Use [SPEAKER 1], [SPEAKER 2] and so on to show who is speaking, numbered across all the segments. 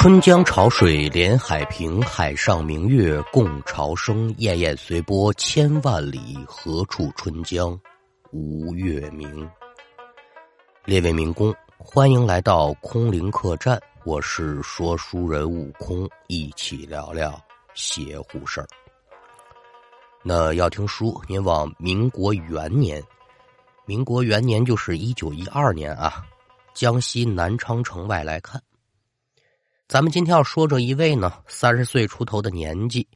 [SPEAKER 1] 春江潮水连海平，海上明月共潮生。滟滟随波千万里，何处春江无月明？列位民工，欢迎来到空灵客栈，我是说书人悟空，一起聊聊邪乎事儿。那要听书，您往民国元年，民国元年就是一九一二年啊，江西南昌城外来看。咱们今天要说这一位呢，三十岁出头的年纪，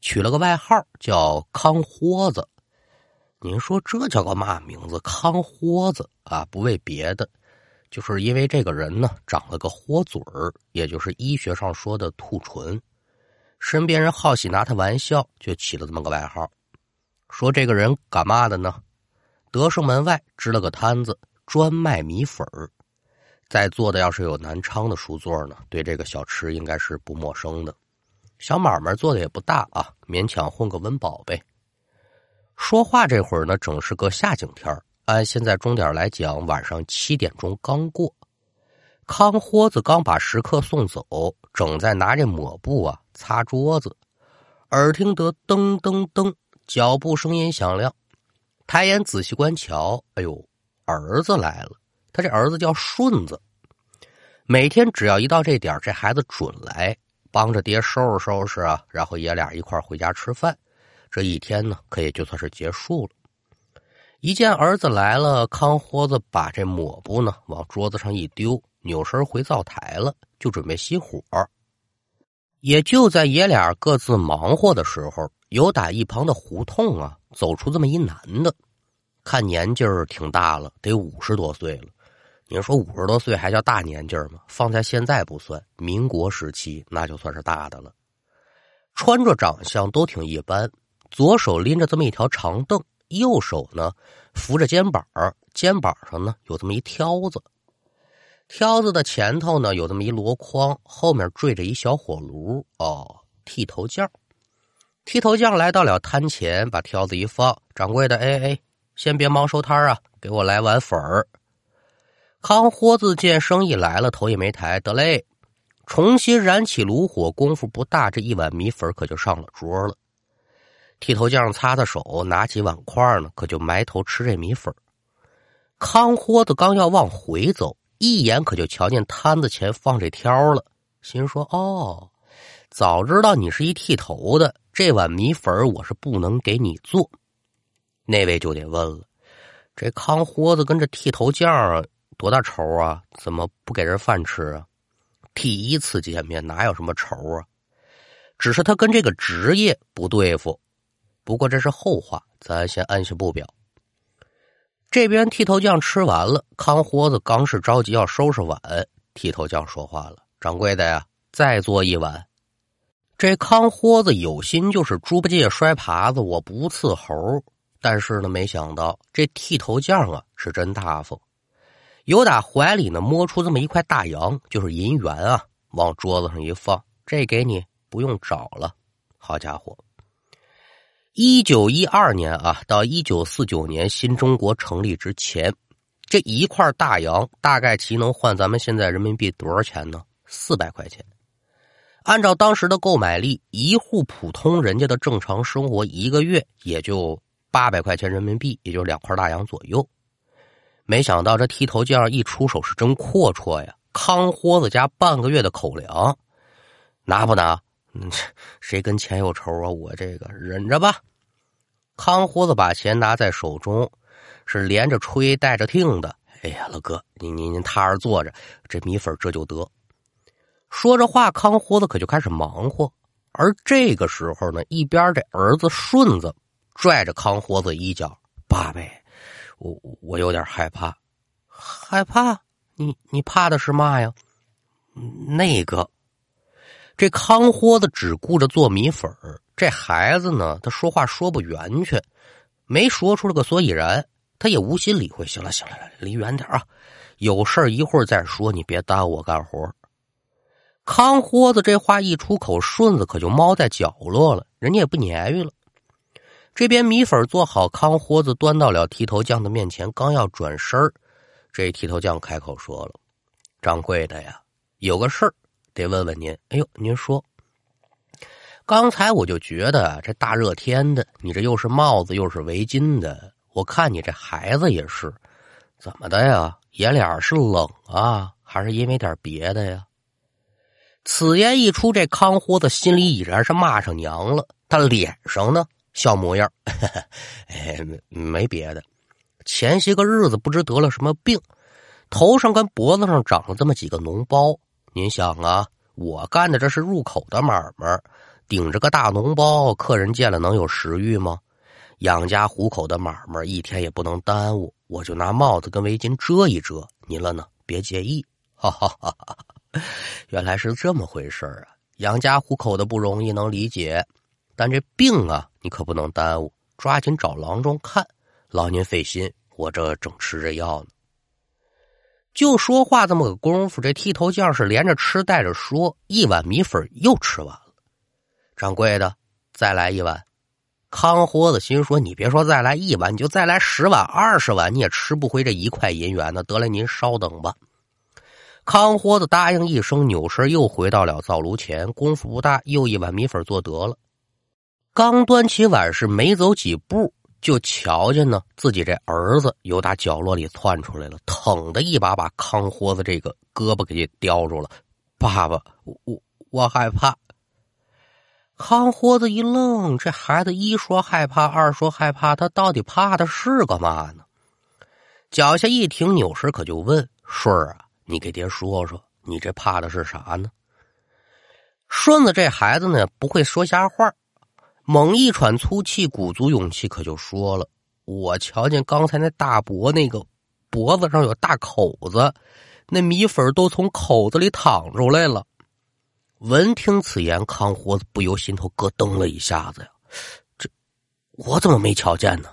[SPEAKER 1] 取了个外号叫康豁子。您说这叫个嘛名字？康豁子啊，不为别的，就是因为这个人呢长了个豁嘴儿，也就是医学上说的兔唇。身边人好喜拿他玩笑，就起了这么个外号。说这个人干嘛的呢？德胜门外支了个摊子，专卖米粉儿。在座的要是有南昌的书座呢，对这个小吃应该是不陌生的。小买卖做的也不大啊，勉强混个温饱呗。说话这会儿呢，正是个下景天按现在钟点来讲，晚上七点钟刚过。康豁子刚把食客送走，正在拿着抹布啊擦桌子，耳听得噔噔噔脚步声音响亮，抬眼仔细观瞧，哎呦，儿子来了。他这儿子叫顺子，每天只要一到这点这孩子准来帮着爹收拾收拾啊，然后爷俩一块回家吃饭。这一天呢，可也就算是结束了。一见儿子来了，康豁子把这抹布呢往桌子上一丢，扭身回灶台了，就准备熄火。也就在爷俩各自忙活的时候，有打一旁的胡同啊走出这么一男的，看年纪儿挺大了，得五十多岁了。你说五十多岁还叫大年纪吗？放在现在不算，民国时期那就算是大的了。穿着长相都挺一般，左手拎着这么一条长凳，右手呢扶着肩膀，肩膀上呢有这么一挑子，挑子的前头呢有这么一箩筐，后面缀着一小火炉。哦，剃头匠。剃头匠来到了摊前，把挑子一放，掌柜的，哎哎，先别忙收摊啊，给我来碗粉儿。康豁子见生意来了，头也没抬，得嘞，重新燃起炉火，功夫不大，这一碗米粉可就上了桌了。剃头匠擦擦手，拿起碗筷呢，可就埋头吃这米粉。康豁子刚要往回走，一眼可就瞧见摊子前放这挑了，心说：“哦，早知道你是一剃头的，这碗米粉我是不能给你做。”那位就得问了，这康豁子跟这剃头匠。多大仇啊？怎么不给人饭吃啊？第一次见面哪有什么仇啊？只是他跟这个职业不对付。不过这是后话，咱先按下不表。这边剃头匠吃完了，康豁子刚是着急要收拾碗，剃头匠说话了：“掌柜的呀，再做一碗。”这康豁子有心就是猪八戒摔耙子，我不伺候。但是呢，没想到这剃头匠啊是真大方。由打怀里呢摸出这么一块大洋，就是银元啊，往桌子上一放，这给你不用找了。好家伙，一九一二年啊，到一九四九年新中国成立之前，这一块大洋大概其能换咱们现在人民币多少钱呢？四百块钱。按照当时的购买力，一户普通人家的正常生活一个月也就八百块钱人民币，也就两块大洋左右。没想到这剃头匠一出手是真阔绰呀！康豁子家半个月的口粮，拿不拿？谁跟钱有仇啊？我这个忍着吧。康豁子把钱拿在手中，是连着吹带着听的。哎呀，老哥，您您您踏实坐着，这米粉这就得。说着话，康豁子可就开始忙活。而这个时候呢，一边这儿子顺子拽着康豁子衣角：“爸呗。”我我有点害怕，害怕？你你怕的是嘛呀？那个，这康豁子只顾着做米粉这孩子呢，他说话说不圆全，没说出了个所以然，他也无心理会。行了行了，离远点啊！有事一会儿再说，你别耽误我干活。康豁子这话一出口，顺子可就猫在角落了，人家也不撵鱼了。这边米粉做好，康豁子端到了剃头匠的面前，刚要转身这剃头匠开口说了：“掌柜的呀，有个事儿得问问您。哎呦，您说，刚才我就觉得这大热天的，你这又是帽子又是围巾的，我看你这孩子也是，怎么的呀？爷俩是冷啊，还是因为点别的呀？此言一出，这康豁子心里已然是骂上娘了，他脸上呢笑模样，哎，没别的。前些个日子不知得了什么病，头上跟脖子上长了这么几个脓包。您想啊，我干的这是入口的买卖，顶着个大脓包，客人见了能有食欲吗？养家糊口的买卖，一天也不能耽误，我就拿帽子跟围巾遮一遮。您了呢，别介意。哈哈哈哈原来是这么回事啊！养家糊口的不容易，能理解，但这病啊，你可不能耽误，抓紧找郎中看，劳您费心。我这正吃着药呢，就说话这么个功夫，这剃头匠是连着吃带着说，一碗米粉又吃完了。掌柜的，再来一碗。康豁子心说：“你别说再来一碗，你就再来十碗、二十碗，你也吃不回这一块银元呢。得了，您稍等吧。”康豁子答应一声，扭身又回到了灶炉前，功夫不大，又一碗米粉做得了。刚端起碗，是没走几步。就瞧见呢，自己这儿子由打角落里窜出来了，腾的一把把康豁子这个胳膊给叼住了。爸爸，我我我害怕。康豁子一愣，这孩子一说害怕，二说害怕，他到底怕的是个嘛呢？脚下一停，扭身可就问顺儿啊，你给爹说说，你这怕的是啥呢？顺子这孩子呢，不会说瞎话。猛一喘粗气，鼓足勇气，可就说了：“我瞧见刚才那大伯那个脖子上有大口子，那米粉都从口子里淌出来了。”闻听此言，康活子不由心头咯噔了一下子呀！这我怎么没瞧见呢？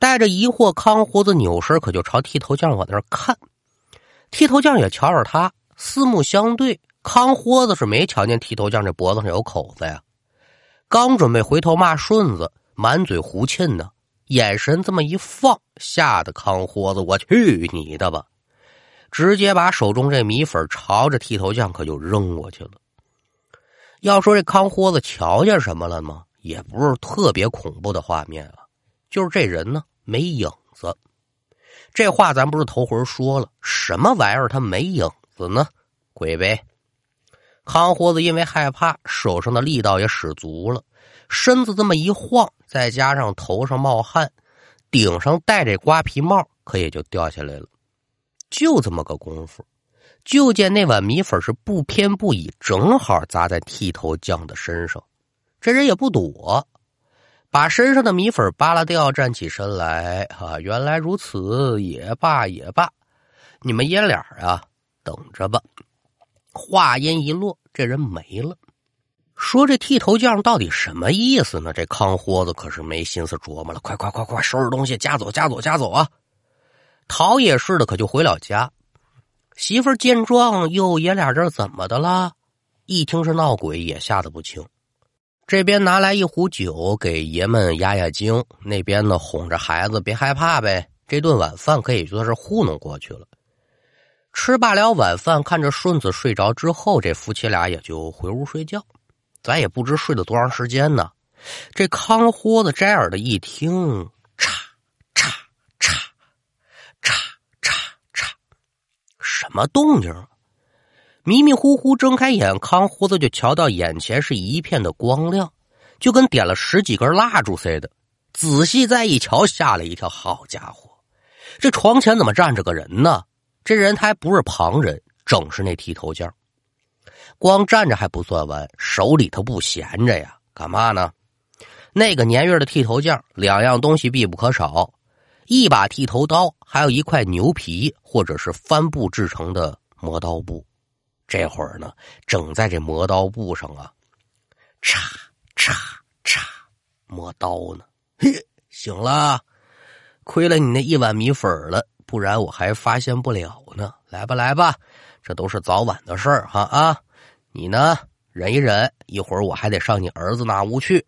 [SPEAKER 1] 带着疑惑，康活子扭身可就朝剃头匠往那儿看。剃头匠也瞧着他，四目相对。康豁子是没瞧见剃头匠这脖子上有口子呀。刚准备回头骂顺子，满嘴胡沁呢，眼神这么一放，吓得康豁子，我去你的吧！直接把手中这米粉朝着剃头匠可就扔过去了。要说这康豁子瞧见什么了吗？也不是特别恐怖的画面啊，就是这人呢没影子。这话咱不是头回说了，什么玩意儿他没影子呢？鬼呗！康豁子因为害怕，手上的力道也使足了，身子这么一晃，再加上头上冒汗，顶上戴这瓜皮帽，可也就掉下来了。就这么个功夫，就见那碗米粉是不偏不倚，正好砸在剃头匠的身上。这人也不躲，把身上的米粉扒拉掉，站起身来。啊，原来如此，也罢也罢，你们爷俩啊，等着吧。话音一落，这人没了。说这剃头匠到底什么意思呢？这康豁子可是没心思琢磨了。快快快快，收拾东西，家走家走家走啊！陶冶似的，可就回了家。媳妇见状，哟，爷俩这怎么的了？一听是闹鬼，也吓得不轻。这边拿来一壶酒给爷们压压惊，那边呢哄着孩子别害怕呗。这顿晚饭可以说是糊弄过去了。吃罢了晚饭，看着顺子睡着之后，这夫妻俩也就回屋睡觉。咱也不知睡了多长时间呢。这康豁子摘耳的一听，嚓嚓嚓嚓嚓嚓，什么动静？迷迷糊糊睁开眼，康豁子就瞧到眼前是一片的光亮，就跟点了十几根蜡烛似的。仔细再一瞧，吓了一跳。好家伙，这床前怎么站着个人呢？这人他还不是旁人，正是那剃头匠。光站着还不算完，手里头不闲着呀，干嘛呢？那个年月的剃头匠，两样东西必不可少：一把剃头刀，还有一块牛皮或者是帆布制成的磨刀布。这会儿呢，正在这磨刀布上啊，嚓嚓嚓磨刀呢。嘿，醒了，亏了你那一碗米粉了。不然我还发现不了呢。来吧，来吧，这都是早晚的事儿哈啊！你呢，忍一忍，一会儿我还得上你儿子那屋去。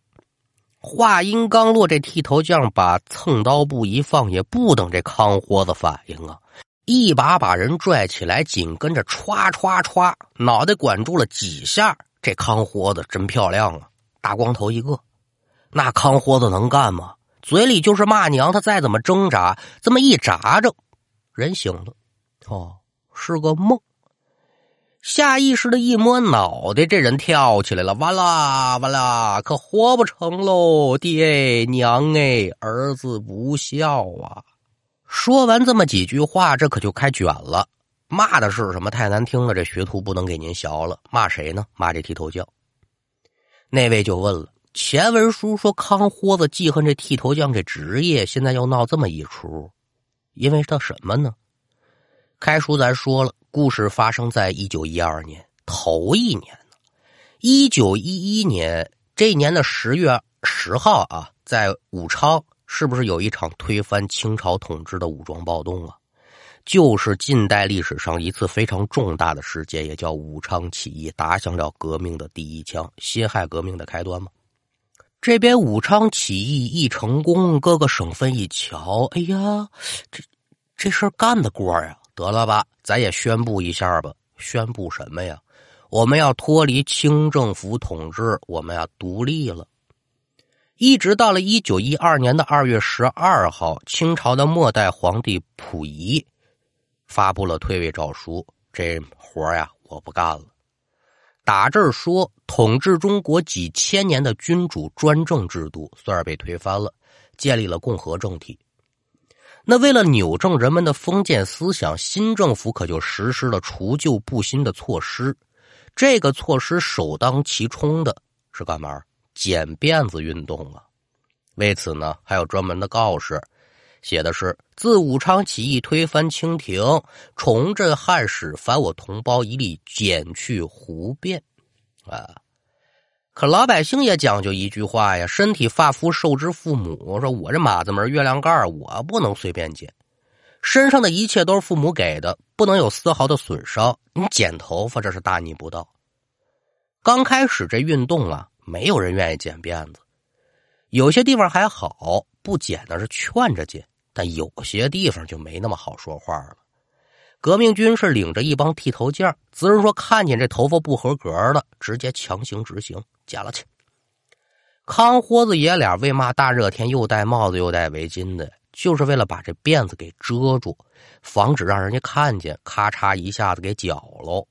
[SPEAKER 1] 话音刚落，这剃头匠把蹭刀布一放，也不等这康豁子反应啊，一把把人拽起来，紧跟着歘歘歘，脑袋管住了几下。这康豁子真漂亮啊，大光头一个。那康豁子能干吗？嘴里就是骂娘，他再怎么挣扎，这么一扎着，人醒了。哦，是个梦。下意识的一摸脑袋，这人跳起来了，完啦完啦，可活不成喽！爹娘哎，儿子不孝啊！说完这么几句话，这可就开卷了。骂的是什么？太难听了，这学徒不能给您学了。骂谁呢？骂这剃头匠。那位就问了：前文书说康豁子记恨这剃头匠这职业，现在又闹这么一出，因为他什么呢？开书咱说了，故事发生在一九一二年头一年呢。一九一一年这年的十月十号啊，在武昌。是不是有一场推翻清朝统治的武装暴动啊？就是近代历史上一次非常重大的事件，也叫武昌起义，打响了革命的第一枪，辛亥革命的开端吗？这边武昌起义一成功，各个省份一瞧，哎呀，这这事干得过呀！得了吧，咱也宣布一下吧。宣布什么呀？我们要脱离清政府统治，我们要独立了。一直到了一九一二年的二月十二号，清朝的末代皇帝溥仪发布了退位诏书，这活呀我不干了。打这儿说，统治中国几千年的君主专政制度算是被推翻了，建立了共和政体。那为了扭正人们的封建思想，新政府可就实施了除旧布新的措施。这个措施首当其冲的是干嘛？剪辫子运动啊！为此呢，还有专门的告示，写的是：自武昌起义推翻清廷，重振汉室，凡我同胞一律剪去胡辫。啊！可老百姓也讲究一句话呀：身体发肤受之父母。说我这马子门月亮盖我不能随便剪。身上的一切都是父母给的，不能有丝毫的损伤。你剪头发，这是大逆不道。刚开始这运动啊。没有人愿意剪辫子，有些地方还好，不剪的是劝着剪，但有些地方就没那么好说话了。革命军是领着一帮剃头匠，只是说看见这头发不合格的，直接强行执行，剪了去。康豁子爷俩为嘛大热天又戴帽子又戴围巾的？就是为了把这辫子给遮住，防止让人家看见，咔嚓一下子给绞喽。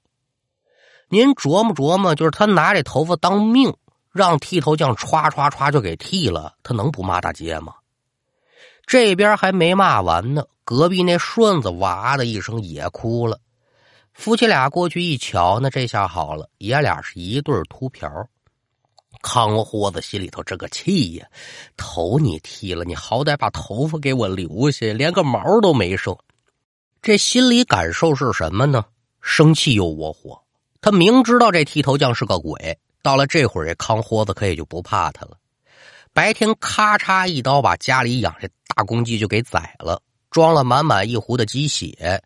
[SPEAKER 1] 您琢磨琢磨，就是他拿这头发当命。让剃头匠歘歘歘就给剃了，他能不骂大街吗？这边还没骂完呢，隔壁那顺子哇的一声也哭了。夫妻俩过去一瞧，那这下好了，爷俩是一对秃瓢。康豁子心里头这个气呀，头你剃了，你好歹把头发给我留下，连个毛都没剩。这心理感受是什么呢？生气又窝火。他明知道这剃头匠是个鬼。到了这会儿，这康豁子可也就不怕他了。白天咔嚓一刀把家里养这大公鸡就给宰了，装了满满一壶的鸡血，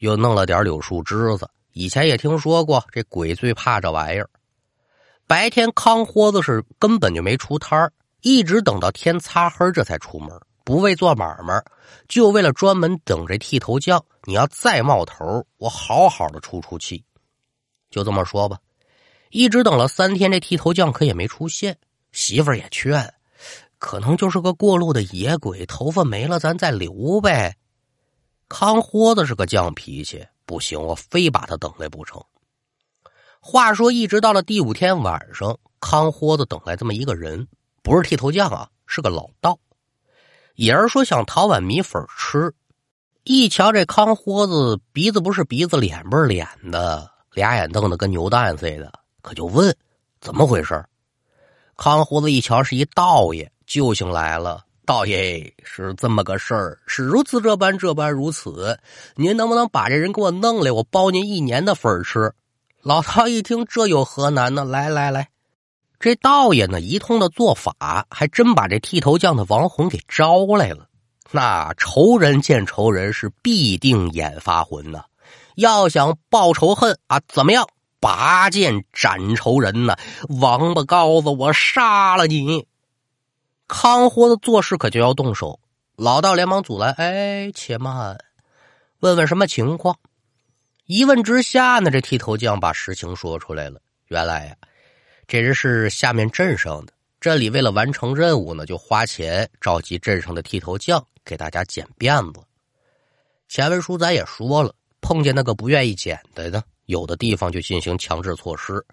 [SPEAKER 1] 又弄了点柳树枝子。以前也听说过，这鬼最怕这玩意儿。白天康豁子是根本就没出摊一直等到天擦黑这才出门，不为做买卖，就为了专门等这剃头匠。你要再冒头，我好好的出出气。就这么说吧。一直等了三天，这剃头匠可也没出现。媳妇儿也劝，可能就是个过路的野鬼，头发没了，咱再留呗。康豁子是个犟脾气，不行，我非把他等来不成。话说，一直到了第五天晚上，康豁子等来这么一个人，不是剃头匠啊，是个老道。也是说想讨碗米粉吃。一瞧这康豁子，鼻子不是鼻子，脸不是脸的，俩眼瞪得跟牛蛋似的。可就问怎么回事康胡子一瞧是一道爷，救星来了。道爷是这么个事儿，是如此这般这般如此。您能不能把这人给我弄来？我包您一年的粉吃。老道一听，这有何难呢？来来来，这道爷呢一通的做法，还真把这剃头匠的王红给招来了。那仇人见仇人是必定眼发浑呐。要想报仇恨啊，怎么样？拔剑斩仇人呐！王八羔子，我杀了你！康豁子做事可就要动手，老道连忙阻拦：“哎，且慢，问问什么情况。一问之下呢，这剃头匠把实情说出来了。原来呀，这人是下面镇上的，镇里为了完成任务呢，就花钱召集镇上的剃头匠给大家剪辫子。前文书咱也说了，碰见那个不愿意剪的呢，有的地方就进行强制措施。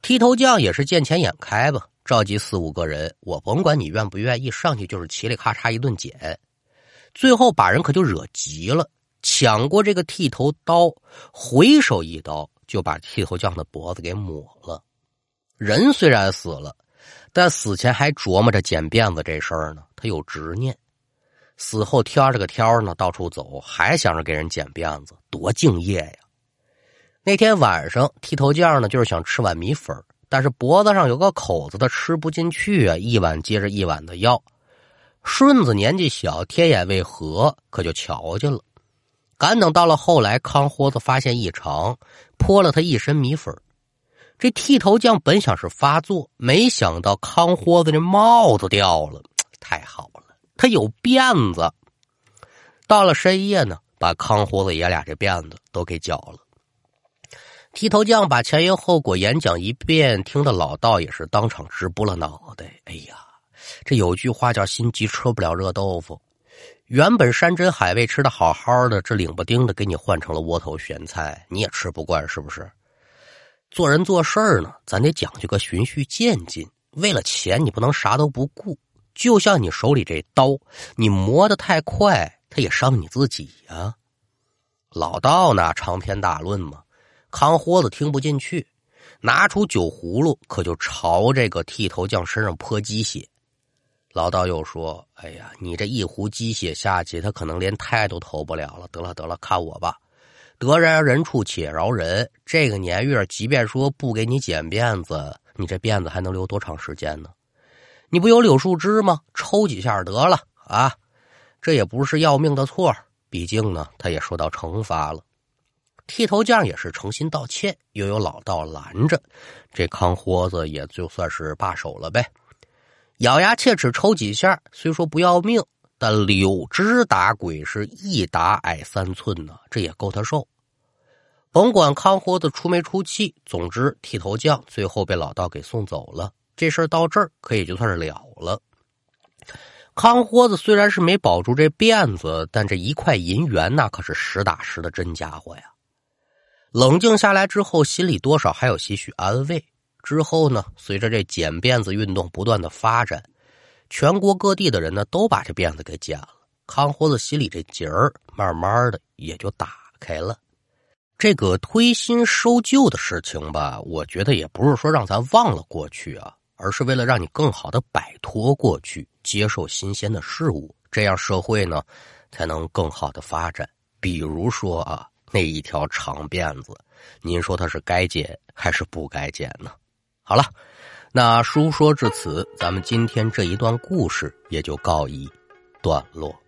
[SPEAKER 1] 剃头匠也是见钱眼开吧，召集四五个人，我甭管你愿不愿意，上去就是嘁里咔嚓一顿剪，最后把人可就惹急了。抢过这个剃头刀，回手一刀就把剃头匠的脖子给抹了。人虽然死了，但死前还琢磨着剪辫子这事儿呢。他有执念，死后挑着个挑呢，到处走，还想着给人剪辫子，多敬业呀！那天晚上，剃头匠呢就是想吃碗米粉，但是脖子上有个口子，他吃不进去啊，一碗接着一碗的要。顺子年纪小，天眼未合，可就瞧见了。赶等到了后来，康豁子发现异常，泼了他一身米粉。这剃头匠本想是发作，没想到康豁子这帽子掉了，太好了，他有辫子。到了深夜呢，把康豁子爷俩这辫子都给绞了。剃头匠把前因后果演讲一遍，听得老道也是当场直拨了脑袋。哎呀，这有句话叫“心急吃不了热豆腐”。原本山珍海味吃的好好的，这领不丁的给你换成了窝头咸菜，你也吃不惯是不是？做人做事呢，咱得讲究个循序渐进。为了钱，你不能啥都不顾。就像你手里这刀，你磨得太快，它也伤你自己呀。老道呢，长篇大论嘛，康豁子听不进去，拿出酒葫芦，可就朝这个剃头匠身上泼鸡血。老道又说：“哎呀，你这一壶鸡血下去，他可能连胎都投不了了。得了得了，看我吧，得饶人处且饶人。这个年月，即便说不给你剪辫子，你这辫子还能留多长时间呢？你不有柳树枝吗？抽几下得了啊！这也不是要命的错，毕竟呢，他也受到惩罚了。剃头匠也是诚心道歉，又有老道拦着，这康豁子也就算是罢手了呗。”咬牙切齿抽几下，虽说不要命，但柳枝打鬼是一打矮三寸呢，这也够他受。甭管康豁子出没出气，总之剃头匠最后被老道给送走了。这事儿到这儿可以就算是了了。康豁子虽然是没保住这辫子，但这一块银元那可是实打实的真家伙呀。冷静下来之后，心里多少还有些许安慰。之后呢，随着这剪辫子运动不断的发展，全国各地的人呢都把这辫子给剪了。康豁子心里这结儿，慢慢的也就打开了。这个推新收旧的事情吧，我觉得也不是说让咱忘了过去啊，而是为了让你更好的摆脱过去，接受新鲜的事物，这样社会呢才能更好的发展。比如说啊，那一条长辫子，您说他是该剪还是不该剪呢？好了，那书说至此，咱们今天这一段故事也就告一段落。